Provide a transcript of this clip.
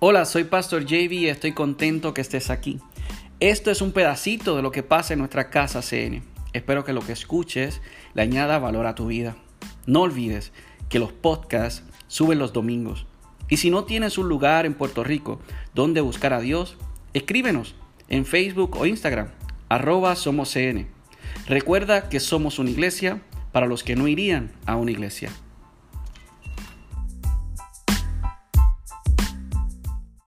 Hola, soy Pastor JV y estoy contento que estés aquí. Esto es un pedacito de lo que pasa en nuestra casa CN. Espero que lo que escuches le añada valor a tu vida. No olvides que los podcasts suben los domingos. Y si no tienes un lugar en Puerto Rico donde buscar a Dios, escríbenos en Facebook o Instagram, arroba somos CN. Recuerda que somos una iglesia para los que no irían a una iglesia.